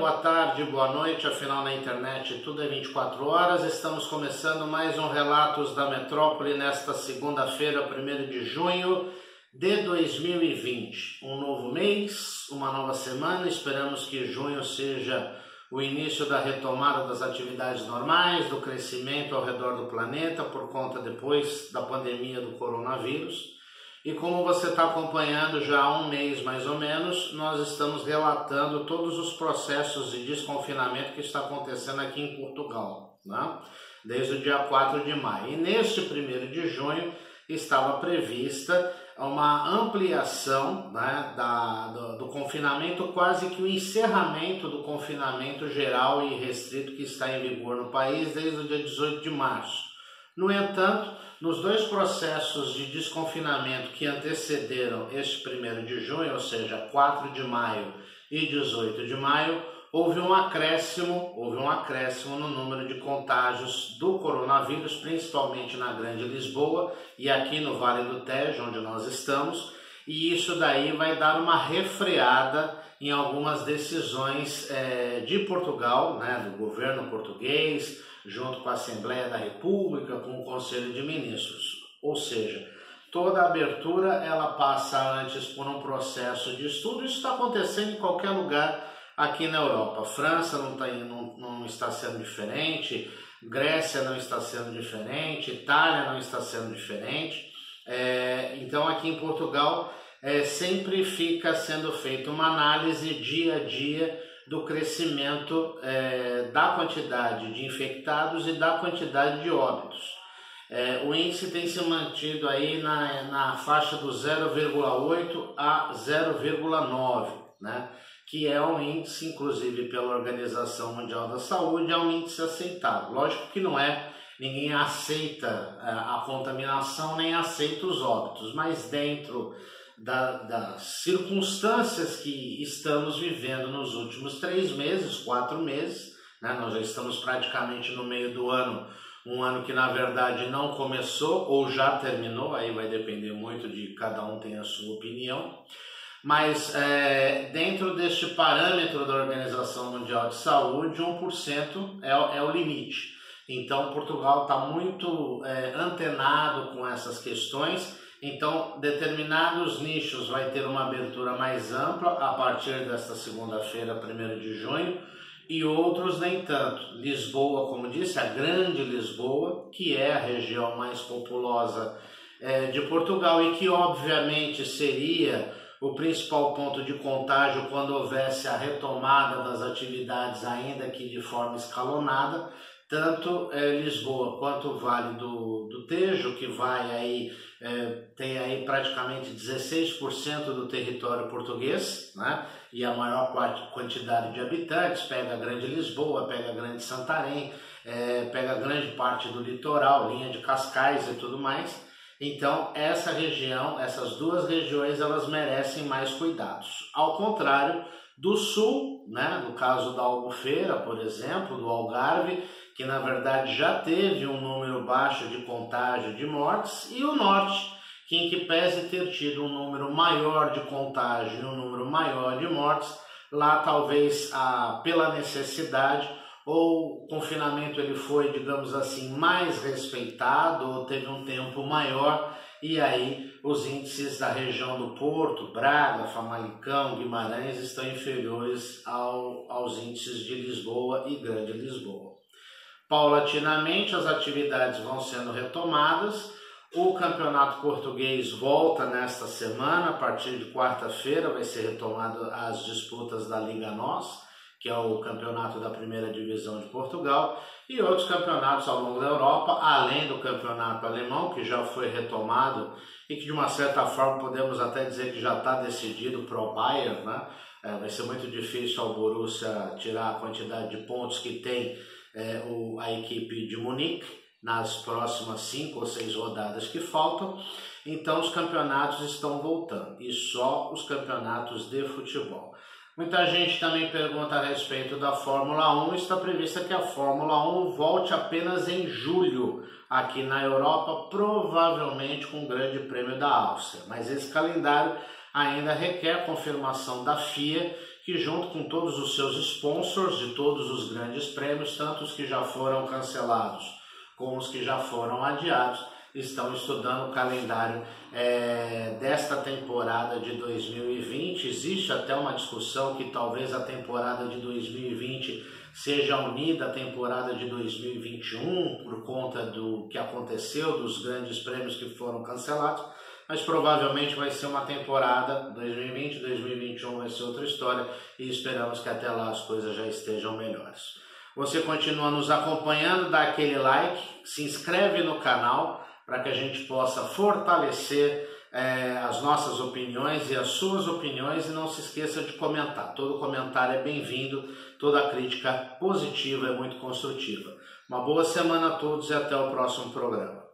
boa tarde, boa noite, afinal na internet tudo é 24 horas. Estamos começando mais um Relatos da Metrópole nesta segunda-feira, 1 de junho de 2020. Um novo mês, uma nova semana. Esperamos que junho seja o início da retomada das atividades normais, do crescimento ao redor do planeta por conta depois da pandemia do coronavírus. E como você está acompanhando já há um mês mais ou menos, nós estamos relatando todos os processos de desconfinamento que está acontecendo aqui em Portugal, né? desde o dia 4 de maio. E neste 1 de junho estava prevista uma ampliação né, da, do, do, confinamento, quase que o encerramento do confinamento geral e restrito que está em vigor no país desde o dia 18 de março. No entanto, nos dois processos de desconfinamento que antecederam este 1 de junho, ou seja, 4 de maio e 18 de maio, houve um acréscimo, houve um acréscimo no número de contágios do coronavírus, principalmente na Grande Lisboa e aqui no Vale do Tejo, onde nós estamos, e isso daí vai dar uma refreada em algumas decisões é, de Portugal, né, do governo português, junto com a Assembleia da República, com o Conselho de Ministros. Ou seja, toda abertura ela passa antes por um processo de estudo. Isso está acontecendo em qualquer lugar aqui na Europa. França não, tá, não, não está sendo diferente, Grécia não está sendo diferente, Itália não está sendo diferente. É, então aqui em Portugal é, sempre fica sendo feita uma análise dia a dia do crescimento é, da quantidade de infectados e da quantidade de óbitos. É, o índice tem se mantido aí na, na faixa do 0,8 a 0,9, né? que é um índice, inclusive pela Organização Mundial da Saúde, é um índice aceitável. Lógico que não é, ninguém aceita é, a contaminação nem aceita os óbitos, mas dentro da, das circunstâncias que estamos vivendo nos últimos três meses, quatro meses, né? nós já estamos praticamente no meio do ano, um ano que na verdade não começou ou já terminou, aí vai depender muito de cada um tem a sua opinião. Mas é, dentro deste parâmetro da Organização Mundial de Saúde, 1% é, é o limite. Então, Portugal está muito é, antenado com essas questões então, determinados nichos vai ter uma abertura mais ampla a partir desta segunda-feira, 1 de junho, e outros nem tanto. Lisboa, como disse, a grande Lisboa, que é a região mais populosa é, de Portugal e que, obviamente, seria o principal ponto de contágio quando houvesse a retomada das atividades, ainda que de forma escalonada, tanto é, Lisboa quanto o Vale do, do Tejo, que vai aí é, tem aí praticamente 16% do território português, né? e a maior quantidade de habitantes, pega a Grande Lisboa, pega a Grande Santarém, é, pega grande parte do litoral, linha de Cascais e tudo mais. Então, essa região, essas duas regiões, elas merecem mais cuidados. Ao contrário do sul, né, no caso da Albufeira, por exemplo, do Algarve, que na verdade já teve um número baixo de contágio de mortes, e o norte, que em que pese ter tido um número maior de contágio e um número maior de mortes, lá talvez a, pela necessidade ou o confinamento ele foi, digamos assim, mais respeitado ou teve um tempo maior e aí os índices da região do Porto, Braga, Famalicão, Guimarães estão inferiores ao, aos índices de Lisboa e Grande Lisboa. Paulatinamente as atividades vão sendo retomadas. O campeonato português volta nesta semana, a partir de quarta-feira vai ser retomado as disputas da Liga Nós, que é o campeonato da primeira divisão de Portugal, e outros campeonatos ao longo da Europa, além do campeonato alemão, que já foi retomado e que de uma certa forma podemos até dizer que já está decidido para o Bayern, né? É, vai ser muito difícil ao Borussia tirar a quantidade de pontos que tem é, o, a equipe de Munique nas próximas cinco ou seis rodadas que faltam. Então os campeonatos estão voltando e só os campeonatos de futebol. Muita gente também pergunta a respeito da Fórmula 1. Está prevista que a Fórmula 1 volte apenas em julho aqui na Europa, provavelmente com o Grande Prêmio da Áustria. Mas esse calendário ainda requer confirmação da FIA que junto com todos os seus sponsors de todos os grandes prêmios, tanto os que já foram cancelados como os que já foram adiados, estão estudando o calendário é, desta temporada de 2020. Existe até uma discussão que talvez a temporada de 2020 seja unida à temporada de 2021 por conta do que aconteceu, dos grandes prêmios que foram cancelados, mas provavelmente vai ser uma temporada 2020, 2021 vai ser outra história e esperamos que até lá as coisas já estejam melhores. Você continua nos acompanhando, dá aquele like, se inscreve no canal para que a gente possa fortalecer é, as nossas opiniões e as suas opiniões e não se esqueça de comentar. Todo comentário é bem-vindo, toda crítica positiva é muito construtiva. Uma boa semana a todos e até o próximo programa.